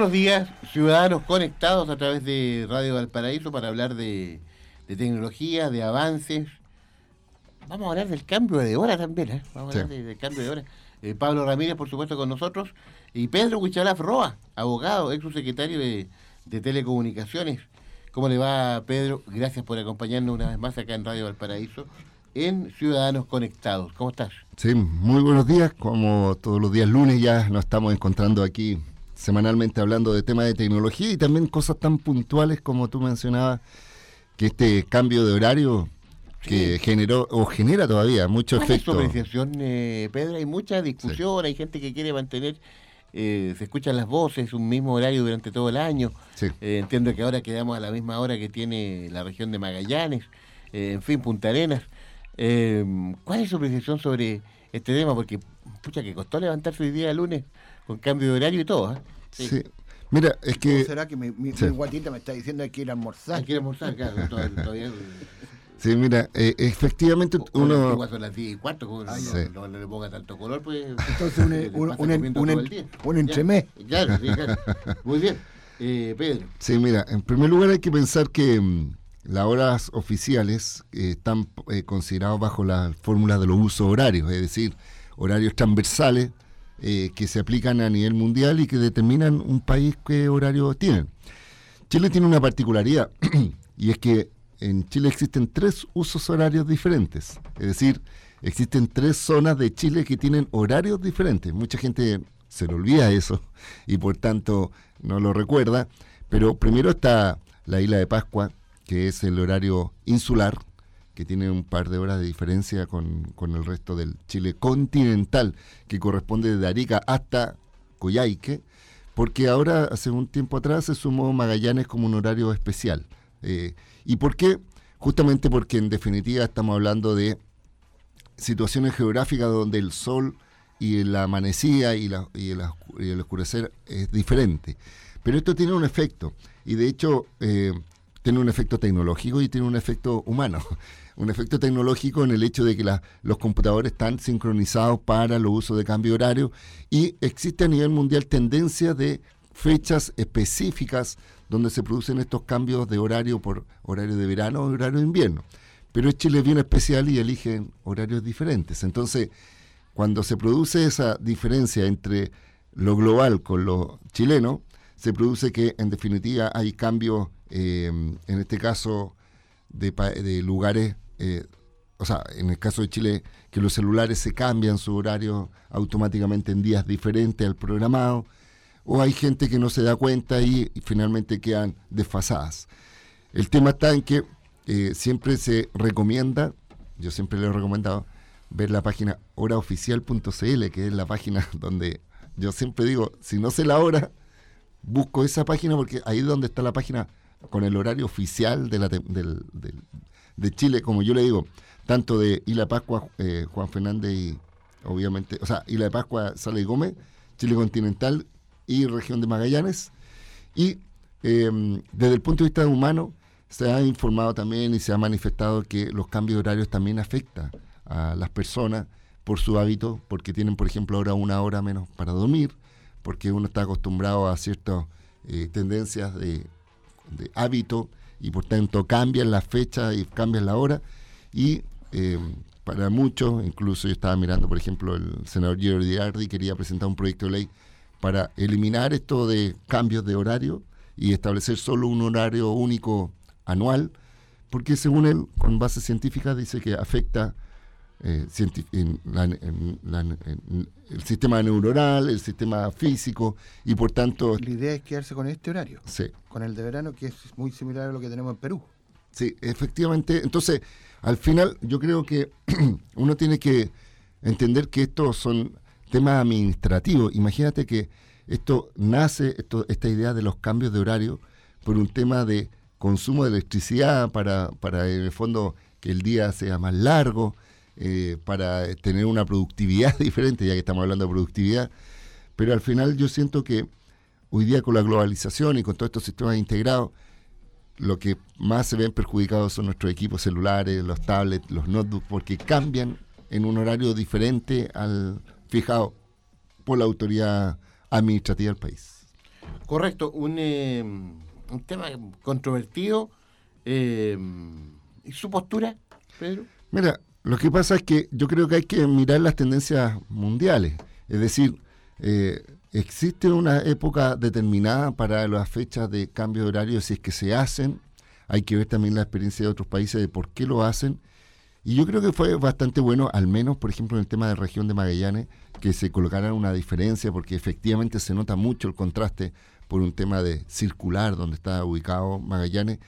Buenos días, ciudadanos conectados a través de Radio Valparaíso para hablar de, tecnología, de avances. Vamos a hablar del cambio de hora también, ¿eh? Vamos a hablar del cambio de hora. Eh, Pablo Ramírez, por supuesto, con nosotros. Y Pedro Huichalaf Roa, abogado, ex subsecretario de, de Telecomunicaciones. ¿Cómo le va, Pedro? Gracias por acompañarnos una vez más acá en Radio Valparaíso en Ciudadanos Conectados. ¿Cómo estás? Sí, muy buenos días. Como todos los días lunes ya nos estamos encontrando aquí semanalmente hablando de temas de tecnología y también cosas tan puntuales como tú mencionabas, que este cambio de horario que generó o genera todavía mucho efecto. Es apreciación, eh, Pedro? Hay mucha discusión, hay gente que quiere mantener, eh, se escuchan las voces, un mismo horario durante todo el año. Eh, entiendo que ahora quedamos a la misma hora que tiene la región de Magallanes, en fin, Punta Arenas. ¿Cuál es su apreciación sobre este tema? Porque, pucha, que costó levantarse hoy día lunes con cambio de horario y todo. ¿eh? Sí. Mira, es que. será que mi, mi, guatita me está diciendo que quiere almorzar? Hay que ir a almorzar, claro, todavía. Sí, mira, eh, efectivamente uno... Son las 10 y cuarto, no, le ponga tanto color, pues... Entonces un, un, un, un, un entremés. Claro, sí, claro. Muy bien. Eh, Pedro. Sí, mira, en primer lugar hay que pensar que mm, las horas oficiales eh, están eh, consideradas bajo la fórmula de los usos horarios, es decir, horarios transversales eh, que se aplican a nivel mundial y que determinan un país qué horario tienen. Chile tiene una particularidad y es que en Chile existen tres usos horarios diferentes, es decir, existen tres zonas de Chile que tienen horarios diferentes. Mucha gente se le olvida eso y por tanto no lo recuerda, pero primero está la isla de Pascua, que es el horario insular, que tiene un par de horas de diferencia con, el resto del Chile continental, que corresponde desde Arica hasta Coyhaique, porque ahora, hace un tiempo atrás, se sumó Magallanes como un horario especial. Eh, ¿Y por qué? Justamente porque en definitiva estamos hablando de situaciones geográficas donde el sol y la amanecida y, la, y, el, oscurecer es diferente. Pero esto tiene un efecto, y de hecho eh, tiene un efecto tecnológico y tiene un efecto humano un efecto tecnológico en el hecho de que los computadores están sincronizados para los usos de cambio horario y existe a nivel mundial tendencia de fechas específicas donde se producen estos cambios de horario por horario de verano o horario de invierno. Pero Chile es bien especial y eligen horarios diferentes. Entonces, cuando se produce esa diferencia entre lo global con lo chileno, se produce que en definitiva hay cambios, eh, en este caso, de, de lugares eh, o sea, en el caso de Chile, que los celulares se cambian su horario automáticamente en días diferentes al programado, o hay gente que no se da cuenta y, finalmente quedan desfasadas. El tema está en que eh, siempre se recomienda, yo siempre le he recomendado, ver la página horaoficial.cl, que es la página donde yo siempre digo, si no sé la hora, busco esa página porque ahí es donde está la página con el horario oficial de la, del, de Chile, como yo le digo, tanto de Isla Pascua, eh, Juan Fernández y obviamente, o sea, Isla de Pascua, Sala y Gómez, Chile continental y región de Magallanes. Y em, desde el punto de vista humano, se ha informado también y se ha manifestado que los cambios horarios también afectan a las personas por su hábito, porque tienen, por ejemplo, ahora una hora menos para dormir, porque uno está acostumbrado a ciertas eh, tendencias de, de hábito y por tanto cambian la fecha y cambian la hora. Y eh, para muchos, incluso yo estaba mirando, por ejemplo, el senador Giro Girardi quería presentar un proyecto de ley para eliminar esto de cambios de horario y establecer solo un horario único anual, porque según él, con base científica, dice que afecta eh, el sistema neuronal, el sistema físico, y por tanto... La idea es quedarse con este horario, sí. con el de verano, que es muy similar a lo que tenemos en Perú. Sí, efectivamente. Entonces, al final yo creo que uno tiene que entender que estos son temas administrativos. Imagínate que esto nace, esto, esta idea de los cambios de horario, por un tema de consumo de electricidad para, para en el fondo que el día sea más largo, eh, para tener una productividad diferente, ya que estamos hablando de productividad. Pero al final yo siento que hoy día con la globalización y con todos estos sistemas integrados, lo que más se ven perjudicados son nuestros equipos celulares, los tablets, los notebooks, porque cambian en un horario diferente al fijado por la autoridad administrativa del país. Correcto, un, eh, un tema controvertido. Eh, ¿Y su postura, Pedro? Mira, lo que pasa es que yo creo que hay que mirar las tendencias mundiales. Es decir, eh, existe una época determinada para las fechas de cambio de horario, si es que se hacen. Hay que ver también la experiencia de otros países de por qué lo hacen. Y yo creo que fue bastante bueno, al menos, por ejemplo, en el tema de la región de Magallanes, que se colocara una diferencia, porque efectivamente se nota mucho el contraste por un tema de circular donde está ubicado Magallanes.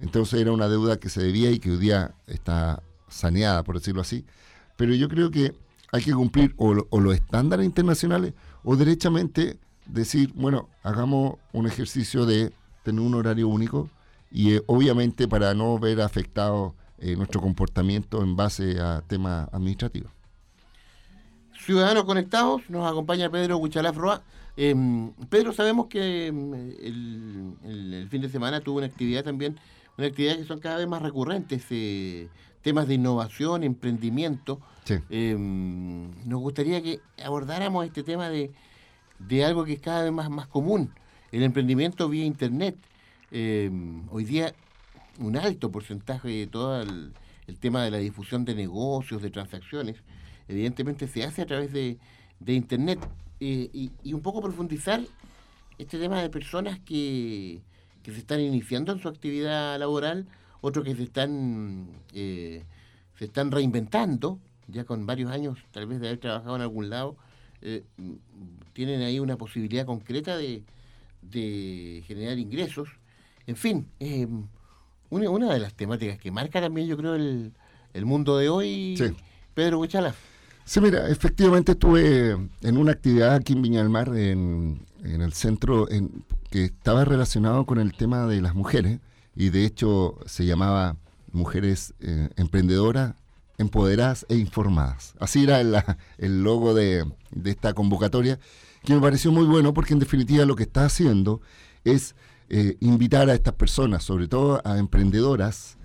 Entonces era una deuda que se debía y que hoy día está saneada, por decirlo así. Pero yo creo que hay que cumplir o, los estándares internacionales o derechamente decir, bueno, hagamos un ejercicio de tener un horario único y eh, obviamente para no ver afectado eh, nuestro comportamiento en base a temas administrativos. Ciudadanos conectados, nos acompaña Pedro Huichalafroa. Em, Pedro, sabemos que em, el, fin de semana tuvo una actividad también, una actividad que son cada vez más recurrentes, eh, temas de innovación, emprendimiento. Em, nos gustaría que abordáramos este tema de, algo que es cada vez más, más común, el emprendimiento vía Internet. hoy día un alto porcentaje de todo el, tema de la difusión de negocios, de transacciones, evidentemente se hace a través de, Internet. Eh, y, un poco profundizar este tema de personas que, se están iniciando en su actividad laboral, otros que se están, eh, se están reinventando, ya con varios años tal vez de haber trabajado en algún lado, eh, tienen ahí una posibilidad concreta de, de generar ingresos. En fin, una, una, de las temáticas que marca también, yo creo, el, mundo de hoy, Pedro Huichala. Sí, mira, efectivamente estuve en una actividad aquí en Viña del Mar, en, el centro, en, que estaba relacionado con el tema de las mujeres, y de hecho se llamaba Mujeres eh, Emprendedoras, Empoderadas e Informadas. Así era el logo de, de esta convocatoria, que me pareció muy bueno porque en definitiva lo que está haciendo es eh, invitar a estas personas, sobre todo a emprendedoras,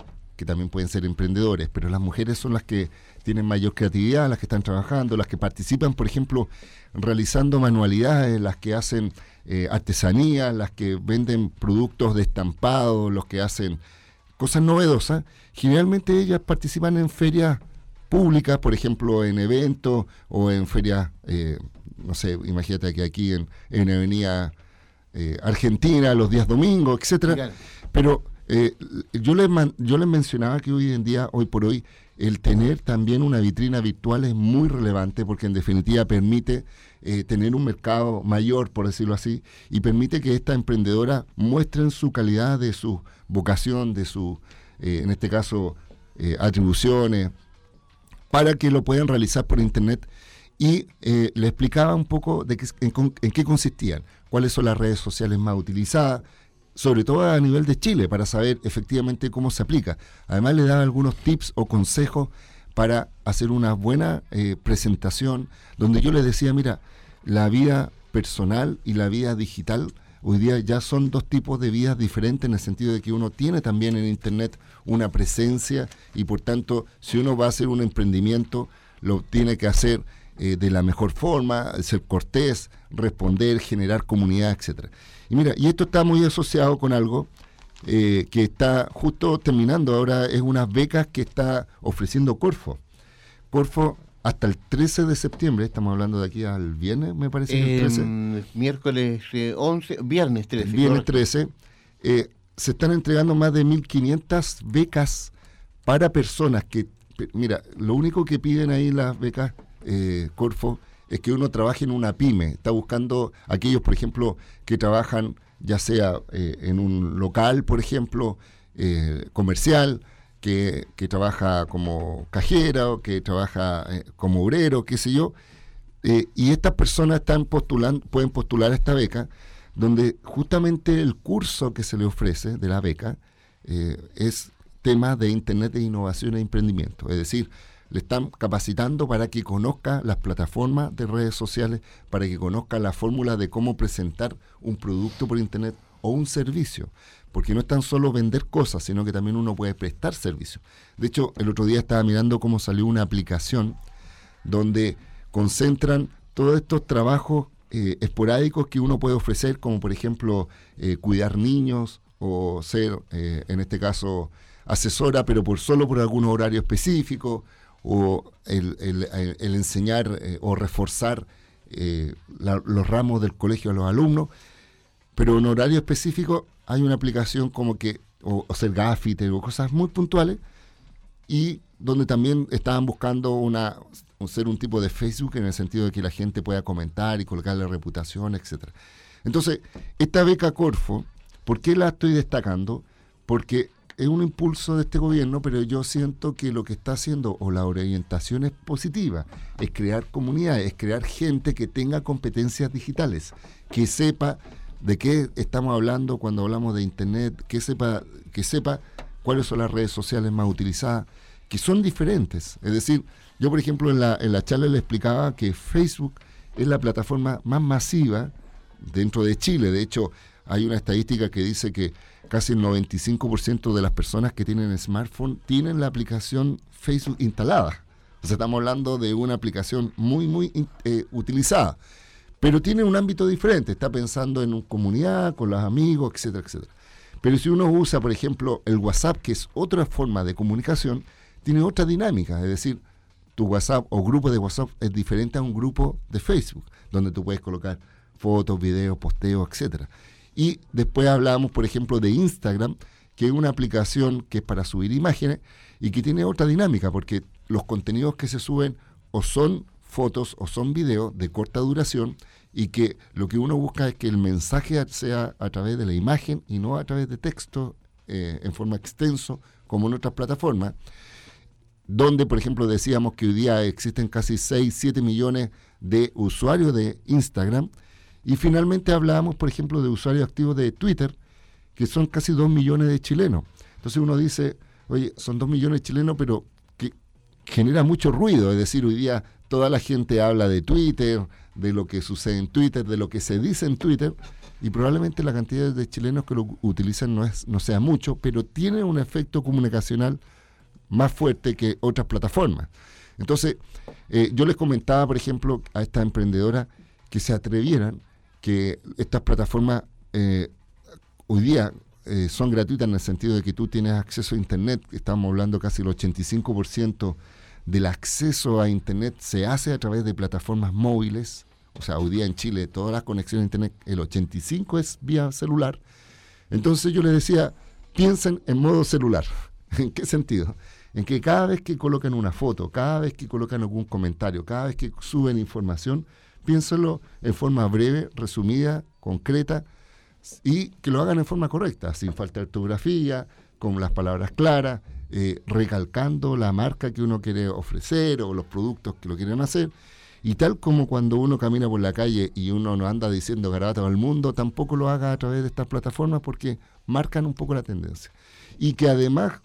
que también pueden ser emprendedores, pero las mujeres son las que tienen mayor creatividad, las que están trabajando, las que participan, por ejemplo, realizando manualidades, las que hacen eh, artesanía, las que venden productos de estampado, los que hacen cosas novedosas. Generalmente ellas participan en ferias públicas, por ejemplo, en eventos o en ferias, eh, no sé, imagínate que aquí en, en Avenida eh, Argentina los días domingos, etcétera. Pero eh, yo, les yo les mencionaba que hoy en día, hoy por hoy, el tener también una vitrina virtual es muy relevante porque en definitiva permite eh, tener un mercado mayor, por decirlo así, y permite que estas emprendedoras muestren su calidad de su vocación, de su, en este caso, atribuciones, para que lo puedan realizar por Internet. Y le explicaba un poco de en qué consistían cuáles son las redes sociales más utilizadas, sobre todo a nivel de Chile, para saber efectivamente cómo se aplica. Además le daba algunos tips o consejos para hacer una buena eh, presentación, donde yo les decía, mira, la vida personal y la vida digital hoy día ya son dos tipos de vidas diferentes en el sentido de que uno tiene también en Internet una presencia y por tanto si uno va a hacer un emprendimiento lo tiene que hacer eh, de la mejor forma, ser cortés, responder, generar comunidad, etcétera. Y mira, y esto está muy asociado con algo eh, que está justo terminando ahora, es unas becas que está ofreciendo Corfo. Corfo hasta el 13 de septiembre, estamos hablando de aquí al viernes, me parece. el 13. miércoles 11, eh, viernes 13. Viernes 13. se están entregando más de 1.500 becas para personas que Mira, lo único que piden ahí las becas eh, Corfo es que uno trabaje en una pyme. Está buscando aquellos, por ejemplo, que trabajan ya sea eh, en un local, por ejemplo, eh, comercial, que, que trabaja como cajera o que trabaja eh, como obrero, qué sé yo. Y estas personas están postulando, pueden postular a esta beca, donde justamente el curso que se le ofrece de la beca es tema de Internet de innovación e emprendimiento. Es decir, le están capacitando para que conozca las plataformas de redes sociales, para que conozca la fórmula de cómo presentar un producto por Internet o un servicio. Porque no es tan solo vender cosas, sino que también uno puede prestar servicios. De hecho, el otro día estaba mirando cómo salió una aplicación donde concentran todos estos trabajos eh, esporádicos que uno puede ofrecer, como por ejemplo eh, cuidar niños o ser, eh, en este caso, asesora, pero por solo por algún horario específico, o el, enseñar eh, o reforzar eh, la- los ramos del colegio a los alumnos, pero en horario específico hay una aplicación como que, o, o ser gaffiter o cosas muy puntuales, y donde también estaban buscando una un- ser un tipo de Facebook en el sentido de que la gente pueda comentar y colocarle reputación, etcétera. Entonces, esta beca Corfo, ¿por qué la estoy destacando? Porque es un impulso de este gobierno, pero yo siento que lo que está haciendo, o la orientación es positiva, es crear comunidades, es crear gente que tenga competencias digitales, que sepa de qué estamos hablando cuando hablamos de Internet, que sepa, que sepa cuáles son las redes sociales más utilizadas, que son diferentes. Es decir, yo por ejemplo en la, en la charla le explicaba que Facebook es la plataforma más masiva dentro de Chile. De hecho, hay una estadística que dice que casi el 95% de las personas que tienen smartphone tienen la aplicación Facebook instalada. O sea, estamos hablando de una aplicación muy, muy eh, utilizada. Pero tiene un ámbito diferente. Está pensando en una comunidad, con los amigos, etcétera, etcétera. Pero si uno usa, por ejemplo, el WhatsApp, que es otra forma de comunicación, tiene otra dinámica. Es decir, tu WhatsApp o grupo de WhatsApp es diferente a un grupo de Facebook, donde tú puedes colocar fotos, videos, posteos, etcétera. Y después hablamos, por ejemplo, de Instagram, que es una aplicación que es para subir imágenes y que tiene otra dinámica, porque los contenidos que se suben o son fotos o son videos de corta duración y que lo que uno busca es que el mensaje sea a través de la imagen y no a través de texto eh, en forma extenso como en otras plataformas donde, por ejemplo, decíamos que hoy día existen casi 6, 7 millones de usuarios de Instagram, y finalmente hablábamos, por ejemplo, de usuarios activos de Twitter, que son casi 2 millones de chilenos. Entonces uno dice, oye, son 2 millones de chilenos, pero que genera mucho ruido, es decir, hoy día toda la gente habla de Twitter, de lo que sucede en Twitter, de lo que se dice en Twitter, y probablemente la cantidad de chilenos que lo utilizan no, es, no sea mucho, pero tiene un efecto comunicacional más fuerte que otras plataformas. Entonces, eh, yo les comentaba, por ejemplo, a estas emprendedoras que se atrevieran, que estas plataformas eh, hoy día eh, son gratuitas en el sentido de que tú tienes acceso a Internet, estamos hablando casi el 85% del acceso a Internet se hace a través de plataformas móviles, o sea, hoy día en Chile todas las conexiones a Internet, el 85% es vía celular. Entonces yo les decía, piensen en modo celular. ¿En qué sentido? En que cada vez que colocan una foto, cada vez que colocan algún comentario, cada vez que suben información, piénsenlo en forma breve, resumida, concreta y que lo hagan en forma correcta, sin falta de ortografía, con las palabras claras, eh, recalcando la marca que uno quiere ofrecer o los productos que lo quieren hacer. Y tal como cuando uno camina por la calle y uno no anda diciendo garabato al mundo, tampoco lo haga a través de estas plataformas porque marcan un poco la tendencia. Y que además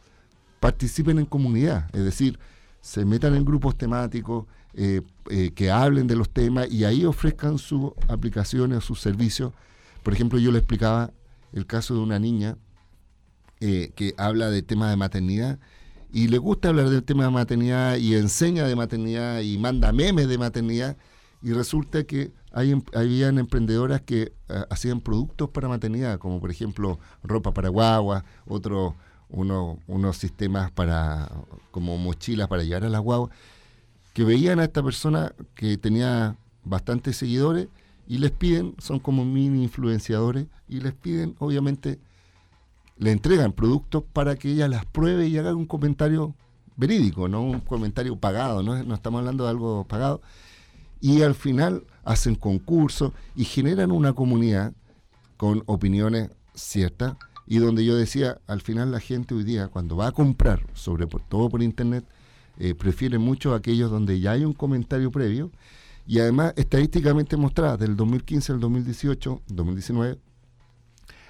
participen en comunidad, es decir, se metan en grupos temáticos, eh, eh, que hablen de los temas y ahí ofrezcan sus aplicaciones o sus servicios. Por ejemplo, yo le explicaba el caso de una niña eh, que habla de temas de maternidad y le gusta hablar del tema de maternidad y enseña de maternidad y manda memes de maternidad y resulta que hay, em- habían emprendedoras que hacían productos para maternidad, como por ejemplo ropa para guagua, otro, uno, unos sistemas para como mochilas para llevar a las guaguas, que veían a esta persona que tenía bastantes seguidores y les piden, son como mini influenciadores, y les piden, obviamente, le entregan productos para que ella las pruebe y haga un comentario verídico, no un comentario pagado, no, no estamos hablando de algo pagado. Y al final hacen concursos y generan una comunidad con opiniones ciertas y donde yo decía, al final la gente hoy día, cuando va a comprar, sobre todo por internet, eh, prefiere mucho aquellos donde ya hay un comentario previo y además estadísticamente mostrada del 2015 al 2018, 2019,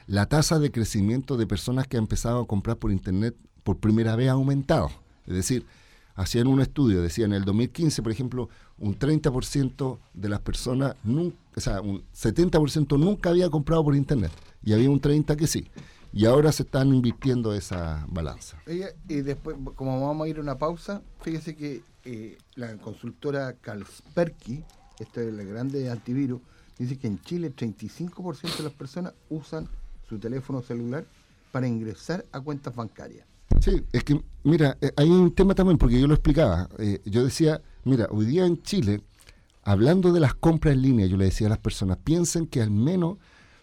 la tasa de crecimiento de personas que han empezado a comprar por internet por primera vez ha aumentado. Es decir, hacían un estudio, decían en el 2015, por ejemplo, un 30% de las personas, o sea, un 70% nunca había comprado por internet y había un 30% que sí. Y ahora se están invirtiendo esa balanza. y después, como vamos a ir a una pausa, fíjese que eh, la consultora Kalsperky, esta es la grande antivirus, dice que en Chile el 35% de las personas usan su teléfono celular para ingresar a cuentas bancarias. Sí, es que, mira, eh, hay un tema también, porque yo lo explicaba. Eh, yo decía, mira, hoy día en Chile, hablando de las compras en línea, yo le decía a las personas, piensen que al menos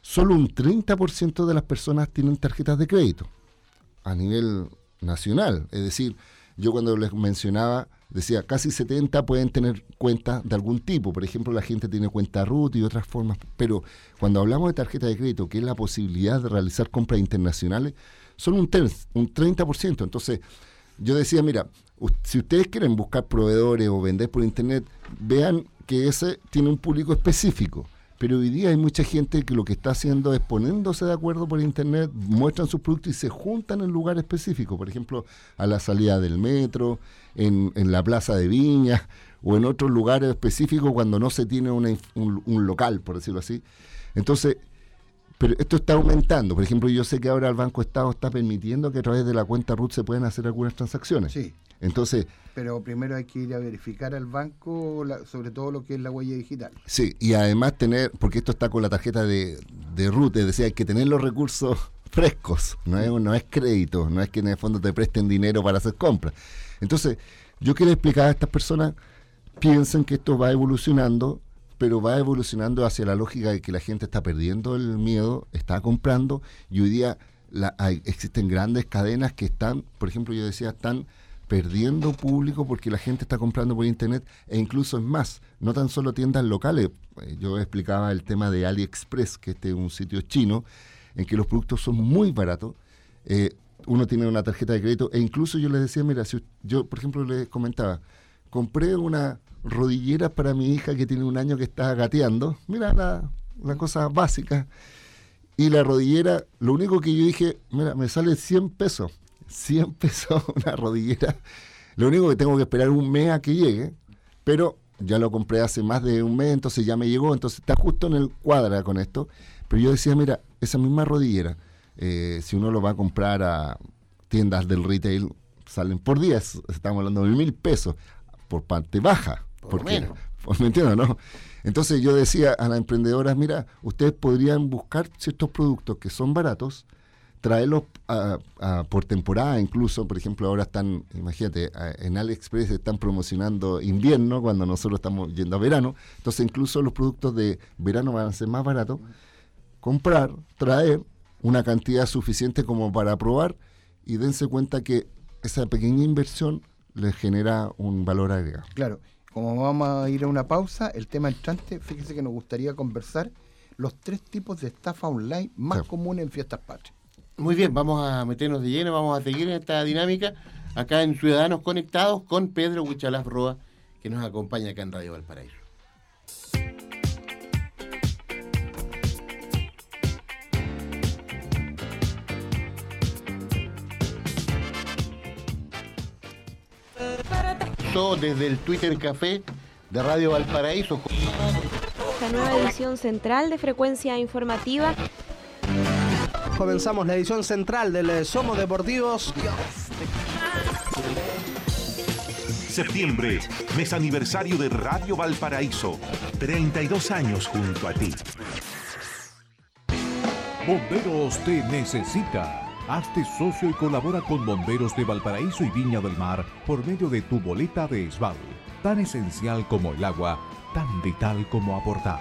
solo un 30% de las personas tienen tarjetas de crédito a nivel nacional. Es decir, yo cuando les mencionaba, decía, casi 70 pueden tener cuentas de algún tipo. Por ejemplo, la gente tiene cuenta RUT y otras formas. Pero cuando hablamos de tarjeta de crédito, que es la posibilidad de realizar compras internacionales, son un, un 30%. Entonces, yo decía, mira, si ustedes quieren buscar proveedores o vender por internet, vean que ese tiene un público específico. Pero hoy día hay mucha gente que lo que está haciendo es poniéndose de acuerdo por internet, muestran sus productos y se juntan en lugar específico, por ejemplo, a la salida del metro, en, la plaza de Viña o en otros lugares específicos cuando no se tiene un, un local, por decirlo así. Entonces, pero esto está aumentando. Por ejemplo, yo sé que ahora el Banco Estado está permitiendo que a través de la cuenta RUT se puedan hacer algunas transacciones. Sí. Entonces. Pero primero hay que ir a verificar al banco, sobre todo lo que es la huella digital. Sí, y además tener, porque esto está con la tarjeta de, de RUT, es decir, hay que tener los recursos frescos, no es, no es crédito, no es que en el fondo te presten dinero para hacer compras. Entonces, yo quiero explicar a estas personas, piensen que esto va evolucionando pero va evolucionando hacia la lógica de que la gente está perdiendo el miedo, está comprando y hoy día existen grandes cadenas que están, por ejemplo, yo decía, están perdiendo público porque la gente está comprando por internet e incluso es más, no tan solo tiendas locales, eh, yo explicaba el tema de AliExpress, que este es un sitio chino, en que los productos son muy baratos, eh, uno tiene una tarjeta de crédito e incluso yo les decía, mira, si yo por ejemplo les comentaba, compré una rodilleras para mi hija que tiene un año que está gateando. Mira la, cosa básica. Y la rodillera, lo único que yo dije, mira, me sale 100 pesos. 100 pesos una rodillera. Lo único que tengo que esperar un mes a que llegue, pero ya lo compré hace más de un mes, entonces ya me llegó, entonces está justo en el cuadra con esto. Pero yo decía, mira, esa misma rodillera, eh, si uno lo va a comprar a tiendas del retail, salen por 10, estamos hablando de mil pesos, por parte baja. Por porque, ¿Me entiendo, no? Entonces yo decía a las emprendedoras, mira, ustedes podrían buscar ciertos productos que son baratos, traerlos por temporada incluso, por ejemplo, ahora están, imagínate, en AliExpress están promocionando invierno cuando nosotros estamos yendo a verano, entonces incluso los productos de verano van a ser más baratos, comprar, traer una cantidad suficiente como para probar y dense cuenta que esa pequeña inversión les genera un valor agregado. Claro, como vamos a ir a una pausa, el tema entrante, fíjese que nos gustaría conversar los tres tipos de estafa online más comunes en fiestas patrias. Muy bien, vamos a meternos de lleno, vamos a seguir en esta dinámica acá en Ciudadanos Conectados con Pedro Huichalaf Roa, que nos acompaña acá en Radio Valparaíso. Desde el Twitter Café de Radio Valparaíso. Esta nueva edición central de frecuencia informativa. Comenzamos la edición central del eh, Somos Deportivos. Septiembre, mes aniversario de Radio Valparaíso. 32 años junto a ti. Bomberos te necesita. Hazte socio y colabora con Bomberos de Valparaíso y Viña del Mar por medio de tu boleta de ESBAL. Tan esencial como el agua, tan vital como aportar.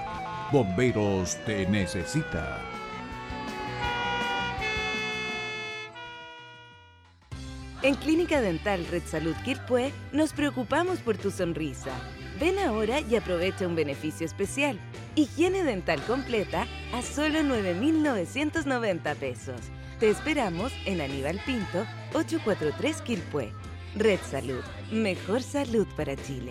Bomberos te necesita. En Clínica Dental Red Salud Quilpué nos preocupamos por tu sonrisa. Ven ahora y aprovecha un beneficio especial. Higiene dental completa a solo 9,990 pesos. Te esperamos en Aníbal Pinto, 843 Quilpué. Red Salud, mejor salud para Chile.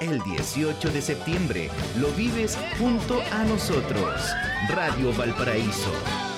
El 18 de septiembre lo vives junto a nosotros. Radio Valparaíso.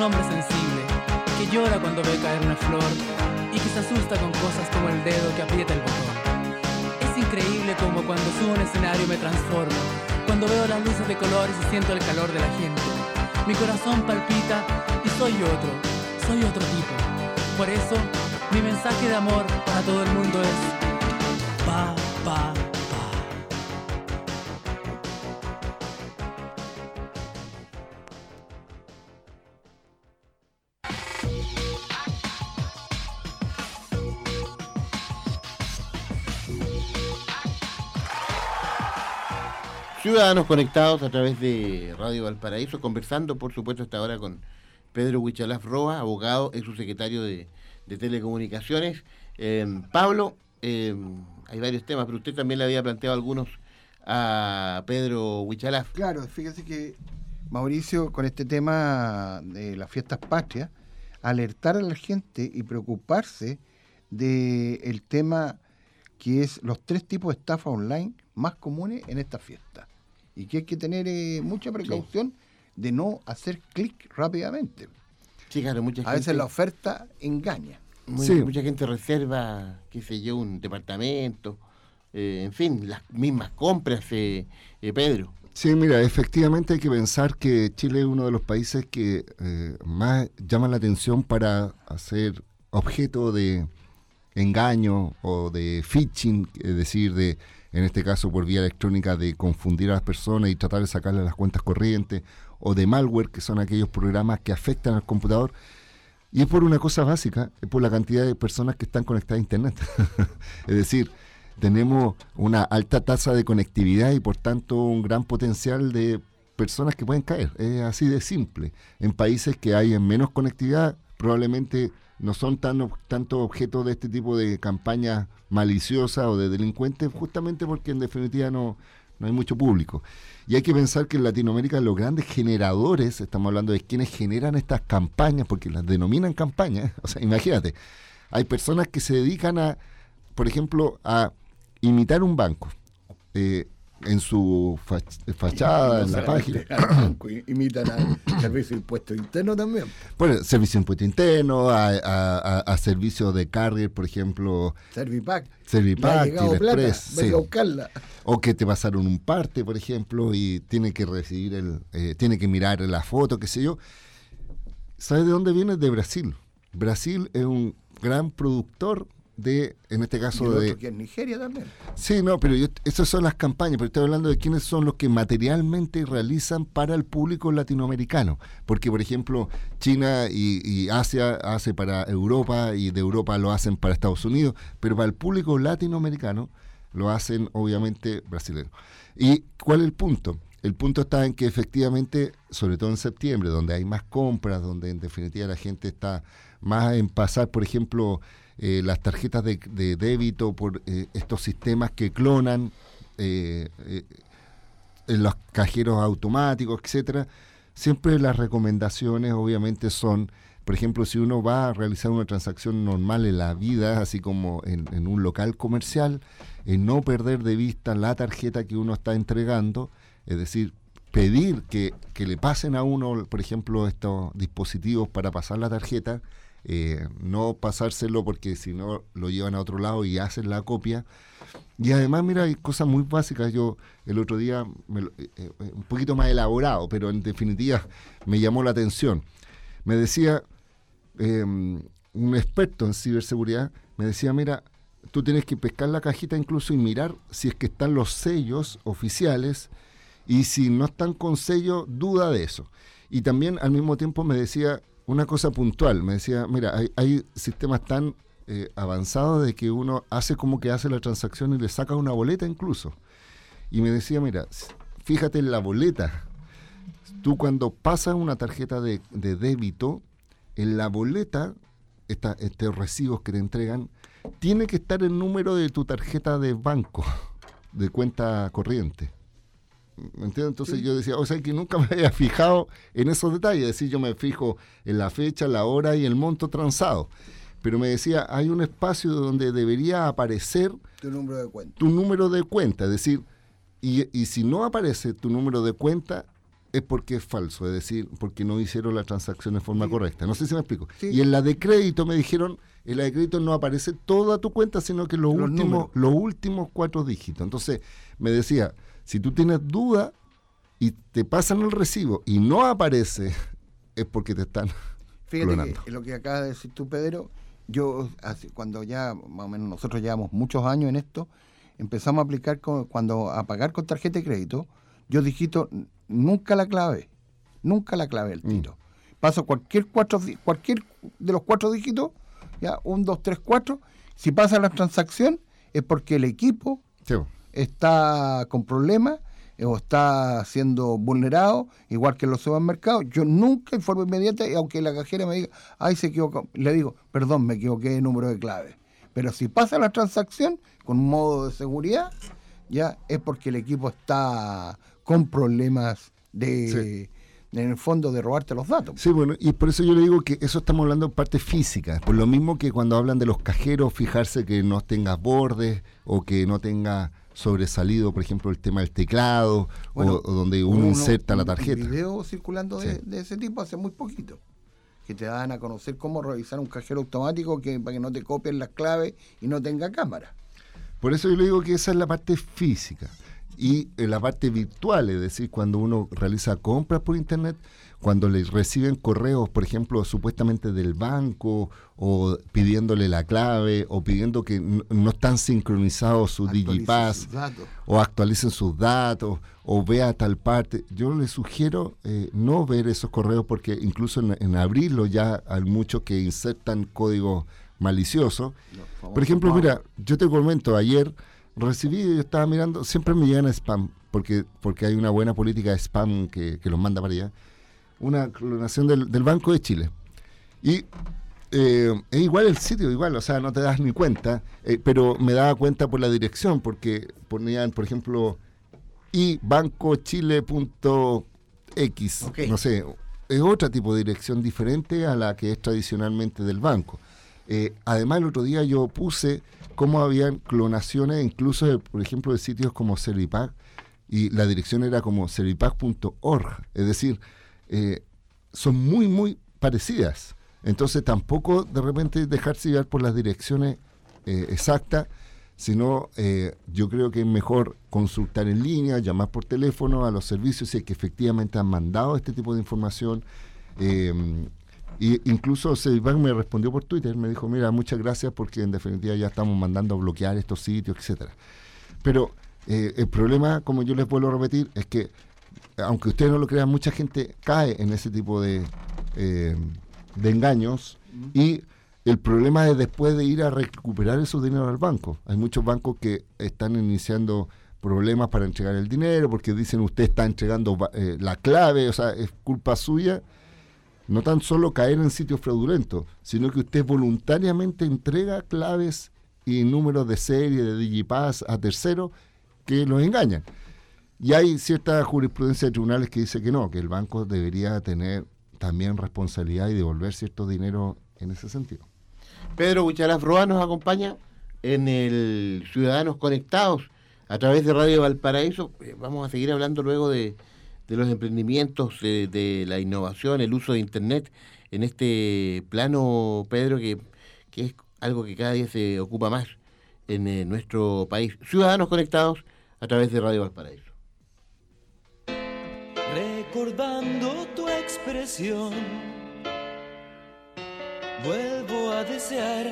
Un hombre sensible, que llora cuando ve caer una flor y que se asusta con cosas como el dedo que aprieta el botón. Es increíble como cuando subo un escenario me transformo, cuando veo las luces de colores y siento el calor de la gente. Mi corazón palpita y soy otro, soy otro tipo. Por eso Mi mensaje de amor para todo el mundo es. Ciudadanos conectados a través de Radio Valparaíso, conversando, por supuesto, hasta ahora con Pedro Huichalaf Roa, abogado, es su secretario de, de Telecomunicaciones. Eh, Pablo, eh, hay varios temas, pero usted también le había planteado algunos a Pedro Huichalaf. Claro, fíjese que Mauricio, con este tema de las fiestas patrias, alertar a la gente y preocuparse del tema que es los tres tipos de estafa online más comunes en esta fiesta. Y que hay que tener eh, mucha precaución de no hacer clic rápidamente. Sí, claro, mucha A veces gente- la oferta engaña. Muy- Sí. Mucha gente reserva, qué sé yo, un departamento, eh, en fin, las mismas compras, eh, eh, Pedro. Sí, mira, efectivamente hay que pensar que Chile es uno de los países que eh, más llama la atención para hacer objeto de engaño o de phishing, es decir, de, en este caso por vía electrónica, de confundir a las personas y tratar de sacarle las cuentas corrientes, o de malware, que son aquellos programas que afectan al computador. Y es por una cosa básica, es por la cantidad de personas que están conectadas a Internet. es decir, tenemos una alta tasa de conectividad y por tanto un gran potencial de personas que pueden caer. Es así de simple. En países que hay en menos conectividad, probablemente no son tan tanto objeto de este tipo de campañas maliciosas o de delincuentes, justamente porque en definitiva no, no hay mucho público. Y hay que pensar que en Latinoamérica los grandes generadores, estamos hablando de quienes generan estas campañas, porque las denominan campañas, o sea, imagínate, hay personas que se dedican a, por ejemplo, a imitar un banco. eh, en su fach- fachada, en la página. Imitan al servicio de impuesto interno también. Bueno, servicio de impuesto interno, a, a, servicios de carrier, por ejemplo, llegado plata, Express, sí. o que te pasaron un parte, por ejemplo, y tiene que recibir el, eh, tiene que mirar la foto, qué sé yo. ¿Sabes de dónde viene? De Brasil. Brasil es un gran productor de, en este Y caso el de, que en Nigeria también. Sí, no, pero yo, esas son las campañas, pero estoy hablando de quiénes son los que materialmente realizan para el público latinoamericano. Porque, por ejemplo, China y, y Asia hace para Europa y de Europa lo hacen para Estados Unidos, pero para el público latinoamericano lo hacen obviamente brasileños. ¿Y cuál es el punto? El punto está en que efectivamente, sobre todo en septiembre, donde hay más compras, donde en definitiva la gente está más en pasar, por ejemplo, eh, las tarjetas de, débito por eh, estos sistemas que clonan eh, en los cajeros automáticos, etcétera, siempre las recomendaciones obviamente son, por ejemplo, si uno va a realizar una transacción normal en la vida, así como en, en un local comercial, en no perder de vista la tarjeta que uno está entregando, es decir, pedir que, que le pasen a uno, por ejemplo, estos dispositivos para pasar la tarjeta, eh, no pasárselo porque si no lo llevan a otro lado y hacen la copia. Y además, mira, hay cosas muy básicas. Yo el otro día, me eh, eh, un poquito más elaborado, pero en definitiva me llamó la atención. Me decía eh, un experto en ciberseguridad, me decía, mira, tú tienes que pescar la cajita incluso y mirar si es que están los sellos oficiales y si no están con sello, duda de eso. Y también al mismo tiempo me decía una cosa puntual, me decía, mira, hay, sistemas tan eh, avanzados de que uno hace como que hace la transacción y le saca una boleta incluso. Y me decía, mira, fíjate en la boleta. Tú cuando pasas una tarjeta de, de débito, en la boleta, esta, estos recibos que te entregan, tiene que estar el número de tu tarjeta de banco, de cuenta corriente. ¿Me entiendes? Entonces yo decía, o sea, que nunca me había fijado en esos detalles. Es decir, yo me fijo en la fecha, la hora y el monto transado. Pero me decía, hay un espacio donde debería aparecer Tu número de cuenta. tu número de cuenta. Es decir, y, y si no aparece tu número de cuenta, es porque es falso. Es decir, porque no hicieron la transacción de forma correcta. No sé si me explico. Y en la de crédito me dijeron, en la de crédito no aparece toda tu cuenta, sino que los, Los últimos, números. los últimos cuatro dígitos. Entonces, me decía, si tú tienes duda y te pasan el recibo y no aparece, es porque te están Fíjate clonando. que lo que acaba de decir tu Pedro, yo cuando ya más o menos nosotros llevamos muchos años en esto, empezamos a aplicar con- cuando a pagar con tarjeta de crédito, yo digito nunca la clave, nunca la clave del tiro. Paso cualquier cuatro cualquier de los cuatro dígitos, ya un, dos, tres, cuatro. Si pasa la transacción es porque el equipo Sí, está con problemas eh, o está siendo vulnerado, igual que en los supermercados. Yo nunca en forma inmediata, y aunque la cajera me diga, ay, se equivocó, le digo, perdón, me equivoqué de número de clave. Pero si pasa la transacción con un modo de seguridad, ya es porque el equipo está con problemas de, en el fondo, de robarte los datos. Sí, bueno, y por eso yo le digo que eso estamos hablando de parte física. Por lo mismo que cuando hablan de los cajeros, fijarse que no tenga bordes o que no tenga sobresalido, por ejemplo, el tema del teclado Bueno, o, o donde uno, inserta la tarjeta. Un video circulando Sí. de ese tipo hace muy poquito. Que te dan a conocer cómo revisar un cajero automático que, para que no te copien las claves y no tenga cámara. Por eso yo le digo que esa es la parte física. Y eh, la parte virtual, es decir, cuando uno realiza compras por internet, cuando le reciben correos, por ejemplo, supuestamente del banco, o pidiéndole la clave, o pidiendo que no están sincronizados su Digipass, o actualicen sus datos, o vea tal parte. Yo le sugiero eh, no ver esos correos porque incluso en, en abrirlo ya hay muchos que insertan códigos maliciosos. Por ejemplo, mira, yo te comento, ayer recibí, yo estaba mirando, siempre me llegan a spam, porque, porque hay una buena política de spam que, que los manda para allá, una clonación del, del Banco de Chile. Y eh, es igual el sitio, igual, o sea, no te das ni cuenta, eh, pero me daba cuenta por la dirección, porque ponían, por ejemplo, ibancochile.x, no sé, es otro tipo de dirección diferente a la que es tradicionalmente del banco. Eh, además, el otro día yo puse cómo habían clonaciones, incluso, de, por ejemplo, de sitios como Servipack, y la dirección era como servipack.org, es decir, eh, son muy, muy parecidas. Entonces, tampoco de repente dejarse llevar por las direcciones eh, exactas, sino eh, yo creo que es mejor consultar en línea, llamar por teléfono a los servicios si es que efectivamente han mandado este tipo de información. Y incluso Servipack me respondió por Twitter, me dijo, mira, muchas gracias porque en definitiva ya estamos mandando a bloquear estos sitios, etcétera. Pero el problema, como yo les vuelvo a repetir, es que aunque ustedes no lo crean, mucha gente cae en ese tipo de, eh, de engaños y el problema es después de ir a recuperar esos dinero al banco. Hay muchos bancos que están iniciando problemas para entregar el dinero porque dicen usted está entregando eh, la clave, o sea, es culpa suya. No tan solo caer en sitios fraudulentos, sino que usted voluntariamente entrega claves y números de serie, de Digipass a terceros que los engañan. Y hay cierta jurisprudencia de tribunales que dice que no, que el banco debería tener también responsabilidad y devolver cierto dinero en ese sentido. Pedro Buchalaf Roa nos acompaña en el Ciudadanos Conectados a través de Radio Valparaíso. Eh, Vamos a seguir hablando luego de, los emprendimientos, de, la innovación, el uso de Internet en este plano, Pedro, que, que es algo que cada día se ocupa más en eh, nuestro país. Ciudadanos Conectados a través de Radio Valparaíso. Recordando tu expresión, vuelvo a desear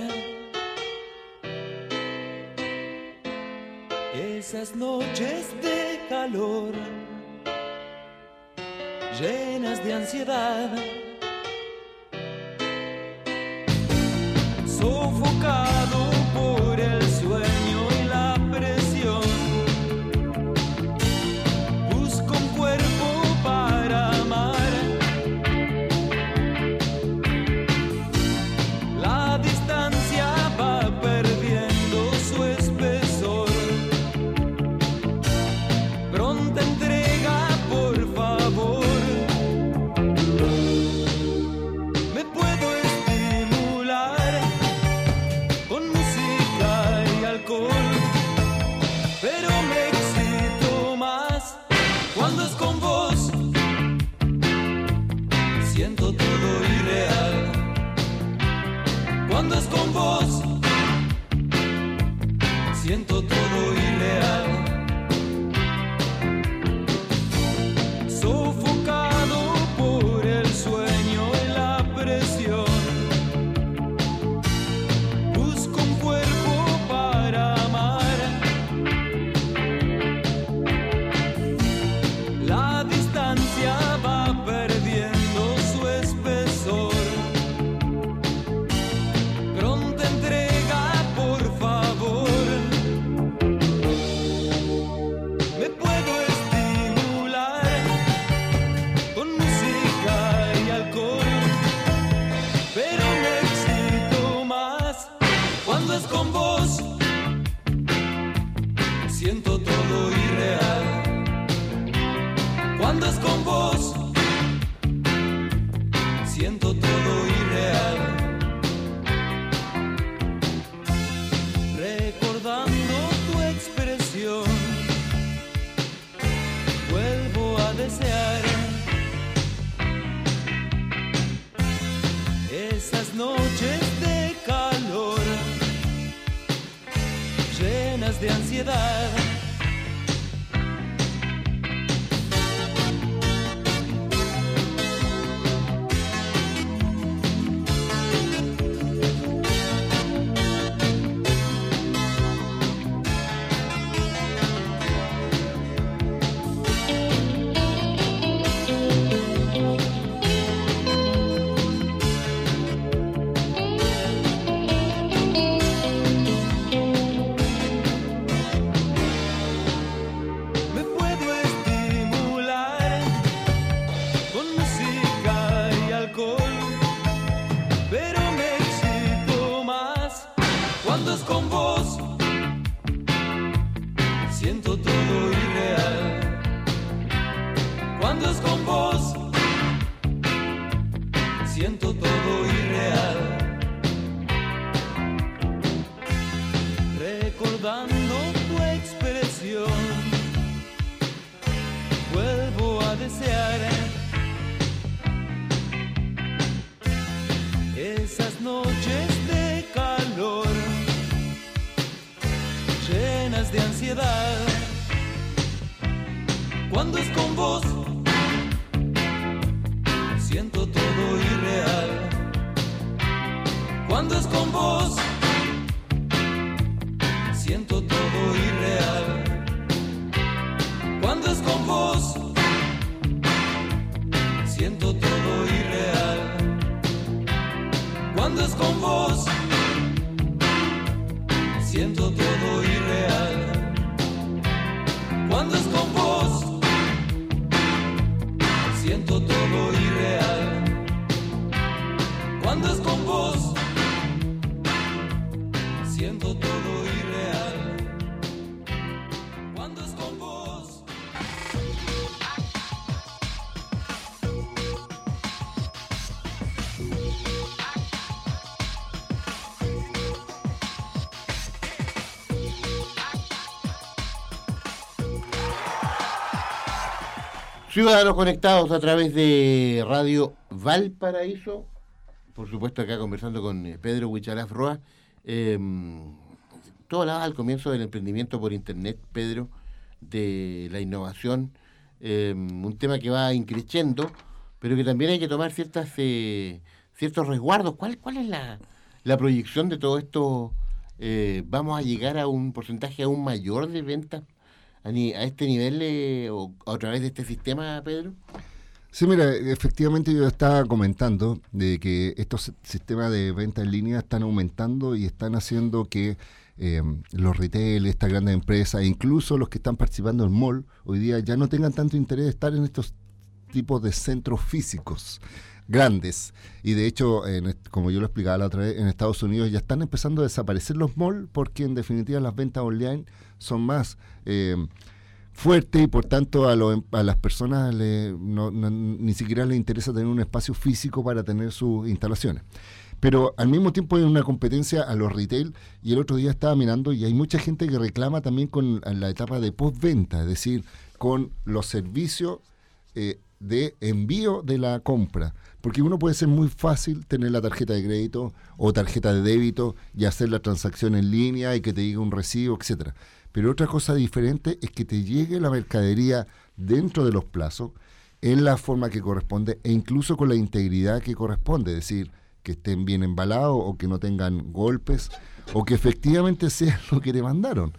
esas noches de calor, llenas de ansiedad, sofocado todo irreal. Cuando es con vos. Ciudadanos conectados a través de Radio Valparaíso, por supuesto acá conversando con eh, Pedro Huichalaf Roa. Eh, tú hablabas al comienzo del emprendimiento por internet, Pedro, de la innovación, eh, un tema que va increciendo, pero que también hay que tomar ciertas eh, ciertos resguardos. ¿Cuál, cuál es la, la proyección de todo esto? Eh, ¿Vamos a llegar a un porcentaje aún mayor de ventas a, ni- a este nivel eh, o a través de este sistema, Pedro? Sí, mira, efectivamente yo estaba comentando de que estos si- sistemas de venta en línea están aumentando y están haciendo que eh, los retail, estas grandes empresas, incluso los que están participando en mall, hoy día ya no tengan tanto interés de estar en estos tipos de centros físicos grandes. Y de hecho, en como yo lo explicaba la otra vez, en Estados Unidos ya están empezando a desaparecer los malls porque en definitiva las ventas online son más eh, fuertes y por tanto a, lo- em, a las personas le- no- no- ni siquiera les interesa tener un espacio físico para tener sus instalaciones. Pero al mismo tiempo hay una competencia a los retail y el otro día estaba mirando y hay mucha gente que reclama también con la etapa de postventa, es decir, con los servicios eh, de envío de la compra. Porque uno puede ser muy fácil tener la tarjeta de crédito o tarjeta de débito y hacer la transacción en línea y que te llegue un recibo, etcétera. Pero otra cosa diferente es que te llegue la mercadería dentro de los plazos, en la forma que corresponde e incluso con la integridad que corresponde, es decir, que estén bien embalados o que no tengan golpes o que efectivamente sea lo que te mandaron.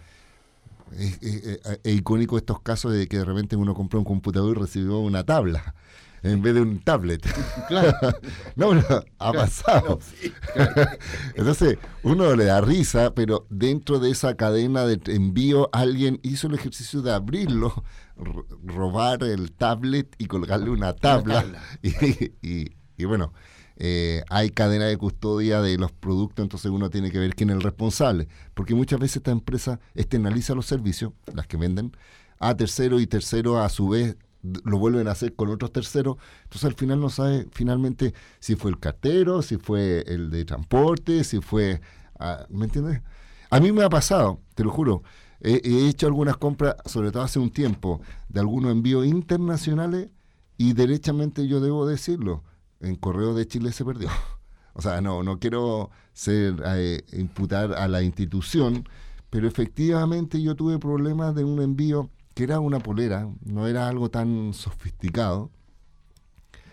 Es, es- es- es icónico estos casos de que de repente uno compró un computador y recibió una tabla en vez de un tablet. Claro. no, pero ha Claro, pasado. no, sí, claro. Entonces, uno le da risa, pero dentro de esa cadena de envío, alguien hizo el ejercicio de abrirlo, ro- robar el tablet y colgarle una tabla. tabla. Y, y- y bueno, eh, hay cadena de custodia de los productos, entonces uno tiene que ver quién es el responsable. Porque muchas veces esta empresa externaliza los servicios, las que venden, a tercero y tercero a su vez lo vuelven a hacer con otros terceros, entonces al final no sabe finalmente si fue el cartero, si fue el de transporte, si fue, ah, ¿me entiendes? A mí me ha pasado, te lo juro, he, he hecho algunas compras, sobre todo hace un tiempo, de algunos envíos internacionales y derechamente yo debo decirlo, en Correo de Chile se perdió. O sea, no, no quiero ser eh, imputar a la institución, pero efectivamente yo tuve problemas de un envío que era una polera, no era algo tan sofisticado.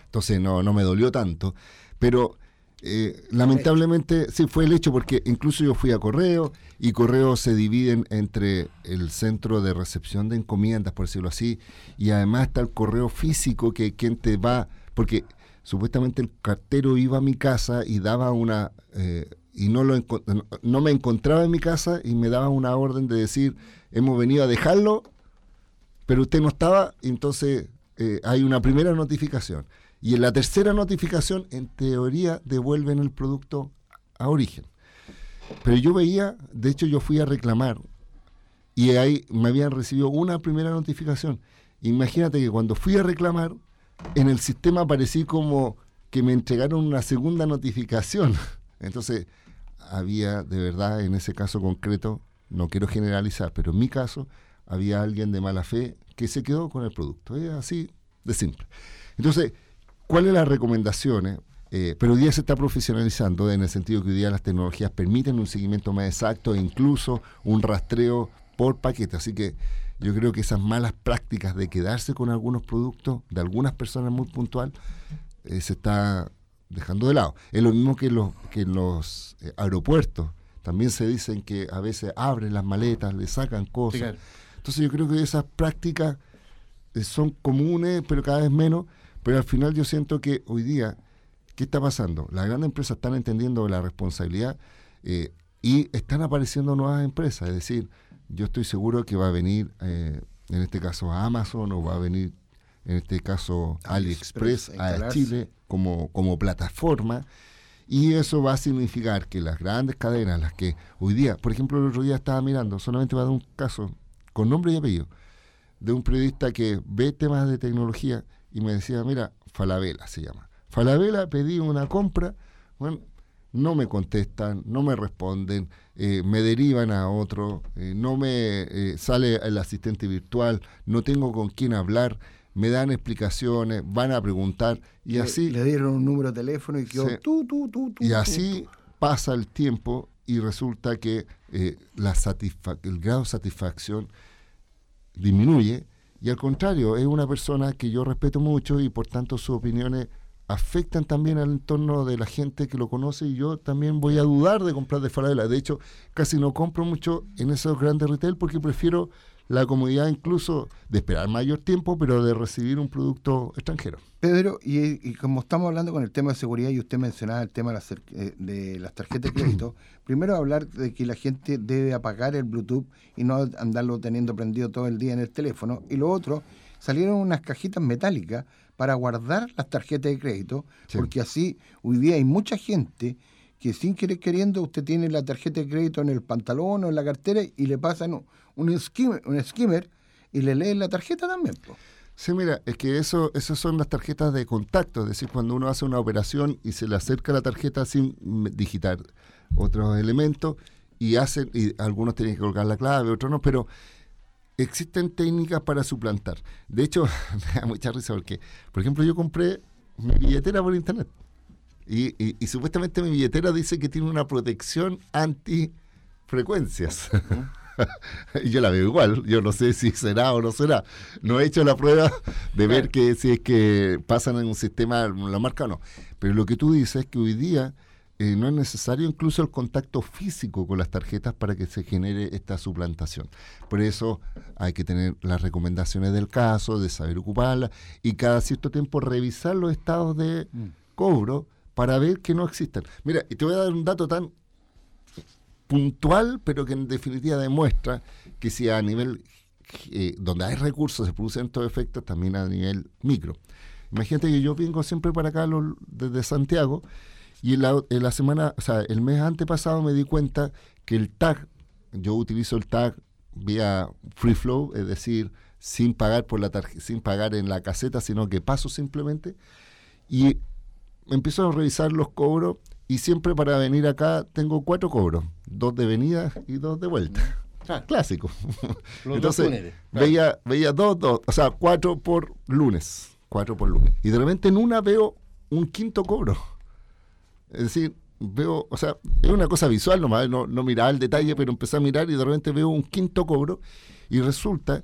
Entonces no, no me dolió tanto. Pero eh, lamentablemente sí fue el hecho porque incluso yo fui a correo y correo se dividen entre el centro de recepción de encomiendas, por decirlo así, y además está el correo físico que quien te va, porque supuestamente el cartero iba a mi casa y daba una... eh, y no, lo no me encontraba en mi casa y me daba una orden de decir, hemos venido a dejarlo, pero usted no estaba, entonces eh, hay una primera notificación. Y en la tercera notificación, en teoría, devuelven el producto a origen. Pero yo veía, de hecho yo fui a reclamar y ahí me habían recibido una primera notificación. Imagínate que cuando fui a reclamar, en el sistema aparecí como que me entregaron una segunda notificación. Entonces, había de verdad, en ese caso concreto, no quiero generalizar, pero en mi caso, había alguien de mala fe que se quedó con el producto. Es así de simple. Entonces, ¿cuáles las recomendaciones? Eh, pero hoy día se está profesionalizando en el sentido que hoy día las tecnologías permiten un seguimiento más exacto e incluso un rastreo por paquete. Así que yo creo que esas malas prácticas de quedarse con algunos productos de algunas personas muy puntual eh, se está dejando de lado. Es lo mismo que, los que en los eh, aeropuertos. También se dicen que a veces abren las maletas, le sacan cosas. Entonces yo creo que esas prácticas eh, son comunes, pero cada vez menos. Pero al final yo siento que hoy día, ¿qué está pasando? Las grandes empresas están entendiendo la responsabilidad eh, y están apareciendo nuevas empresas. Es decir, yo estoy seguro que va a venir, eh, en este caso, Amazon o va a venir, en este caso, AliExpress AliExpress, a. Chile como, como plataforma. Y eso va a significar que las grandes cadenas, las que hoy día, por ejemplo, el otro día estaba mirando, solamente va a dar un caso con nombre y apellido, de un periodista que ve temas de tecnología y me decía, mira, Falabella se llama. Falabella pedí una compra, bueno, no me contestan, no me responden, eh, me derivan a otro, eh, no me eh, sale el asistente virtual, no tengo con quién hablar, me dan explicaciones, van a preguntar y Le- así... Le dieron un número de teléfono y quedó tú, tú, tú. Y así pasa el tiempo y resulta que la el grado de satisfacción disminuye y al contrario, es una persona que yo respeto mucho y por tanto sus opiniones afectan también al entorno de la gente que lo conoce y yo también voy a dudar de comprar de Falabella. De hecho, casi no compro mucho en esos grandes retail porque prefiero la comodidad incluso de esperar mayor tiempo, pero de recibir un producto extranjero. Pedro, y, y como estamos hablando con el tema de seguridad y usted mencionaba el tema de las, eh, de las tarjetas de crédito, primero hablar de que la gente debe apagar el Bluetooth y no andarlo teniendo prendido todo el día en el teléfono. Y lo otro, salieron unas cajitas metálicas para guardar las tarjetas de crédito, porque así hoy día hay mucha gente que sin querer queriendo usted tiene la tarjeta de crédito en el pantalón o en la cartera y le pasan un, skimmer, un skimmer y le leen la tarjeta también. Sí, mira, es que eso, esas son las tarjetas de contacto, es decir, cuando uno hace una operación y se le acerca la tarjeta sin digitar otros elementos y hacen, y algunos tienen que colocar la clave, otros no, pero existen técnicas para suplantar. De hecho, me da mucha risa porque, por ejemplo, yo compré mi billetera por internet y, y- y supuestamente mi billetera dice que tiene una protección anti frecuencias. y yo la veo igual, yo no sé si será o no será. No he hecho la prueba de ver que si es que pasan en un sistema, la marca o no. Pero lo que tú dices es que hoy día eh, no es necesario incluso el contacto físico con las tarjetas para que se genere esta suplantación. Por eso hay que tener las recomendaciones del caso, de saber ocuparlas y cada cierto tiempo revisar los estados de cobro para ver que no existan. Mira, y te voy a dar un dato tan puntual, pero que en definitiva demuestra que si a nivel eh, donde hay recursos se producen estos efectos, también a nivel micro. Imagínate que yo vengo siempre para acá desde Santiago y en la, semana, o sea, el mes antepasado me di cuenta que el tag, yo utilizo el tag vía free flow, es decir, sin pagar por la sin pagar en la caseta, sino que paso simplemente y empiezo a revisar los cobros y siempre para venir acá tengo cuatro cobros, dos de venida y dos de vuelta. Clásico. Los Entonces, dos túneles, claro. veía, veía dos, dos, o sea, cuatro por lunes, cuatro por lunes. Y de repente en una veo un quinto cobro. Es decir, veo, o sea, es una cosa visual nomás, no, no miraba el detalle, pero empecé a mirar y de repente veo un quinto cobro y resulta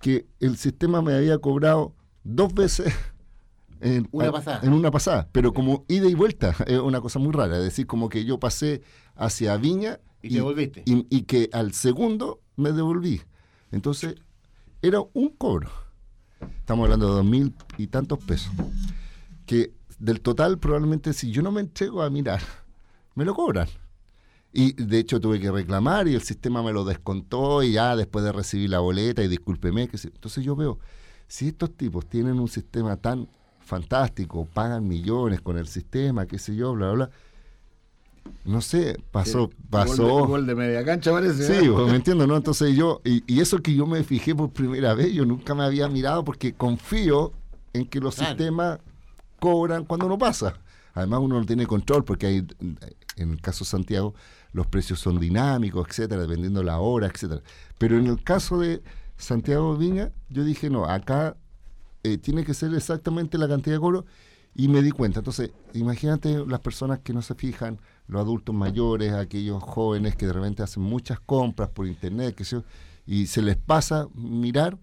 que el sistema me había cobrado dos veces en Una pasada. En una pasada, pero como ida y vuelta, es una cosa muy rara. Es decir, como que yo pasé hacia Viña Y te volviste. y, y que al segundo me devolví. Entonces, era un cobro. Estamos hablando de dos mil y tantos pesos. Que del total, probablemente si yo no me entrego a mirar, me lo cobran. Y de hecho tuve que reclamar y el sistema me lo descontó y ya después de recibir la boleta y discúlpeme. Que se- Entonces yo veo, si estos tipos tienen un sistema tan fantástico, pagan millones con el sistema, qué sé yo, bla, bla, bla. No sé, pasó, pasó. Gol de, gol de media cancha parece. Sí, ¿eh? pues, me entiendo, ¿no? Entonces yo, y, y eso que yo me fijé por primera vez, yo nunca me había mirado porque confío en que los Claro. sistemas cobran cuando uno pasa. Además uno no tiene control porque hay, en el caso de Santiago, los precios son dinámicos, etcétera, dependiendo la hora, etcétera. Pero en el caso de Santiago Viña, yo dije, no, acá eh, tiene que ser exactamente la cantidad de cobro y me di cuenta. Entonces, imagínate las personas que no se fijan, los adultos mayores, aquellos jóvenes que de repente hacen muchas compras por internet, que y se les pasa mirar.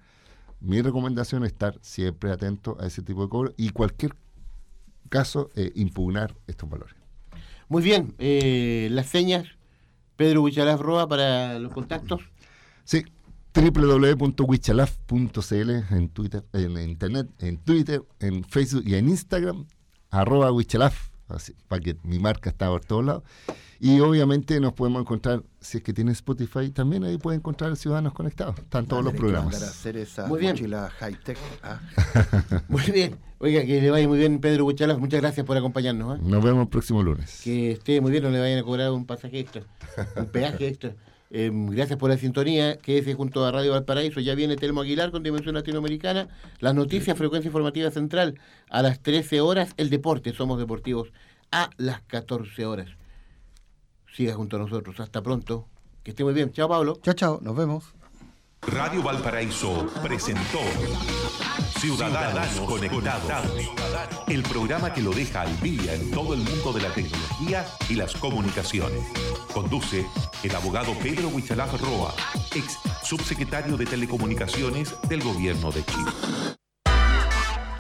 Mi recomendación es estar siempre atento a ese tipo de cobro y cualquier caso eh, impugnar estos valores. Muy bien, eh, las señas, Pedro Huichalaf Roa para los contactos. Sí, www.wichalaf.cl en Twitter, en internet, en Twitter, en Facebook y en Instagram, arroba wichalaf, así, para que mi marca está por todos lados. Y obviamente nos podemos encontrar, si es que tiene Spotify, también ahí puede encontrar Ciudadanos Conectados. Están todos los Tener que mandar a programas. hacer esa Muy bien. ah. Muy bien. Oiga, que le vaya muy bien, Pedro Huichalaf. Muchas gracias por acompañarnos. ¿eh? Nos vemos el próximo lunes. Que esté muy bien, no le vayan a cobrar un pasaje extra, un peaje extra. Eh, gracias por la sintonía. Quédese junto a Radio Valparaíso. Ya viene Telmo Aguilar con Dimensión Latinoamericana. Las noticias, frecuencia informativa central. A las 13 horas, el deporte. Somos deportivos. A las 14 horas. Siga junto a nosotros. Hasta pronto. Que esté muy bien. Chao, Pablo. Chao, chao. Nos vemos. Radio Valparaíso presentó Ciudadanos, Conectados, el programa que lo deja al día en todo el mundo de la tecnología y las comunicaciones. Conduce el abogado Pedro Huichalaf Roa, ex subsecretario de Telecomunicaciones del Gobierno de Chile.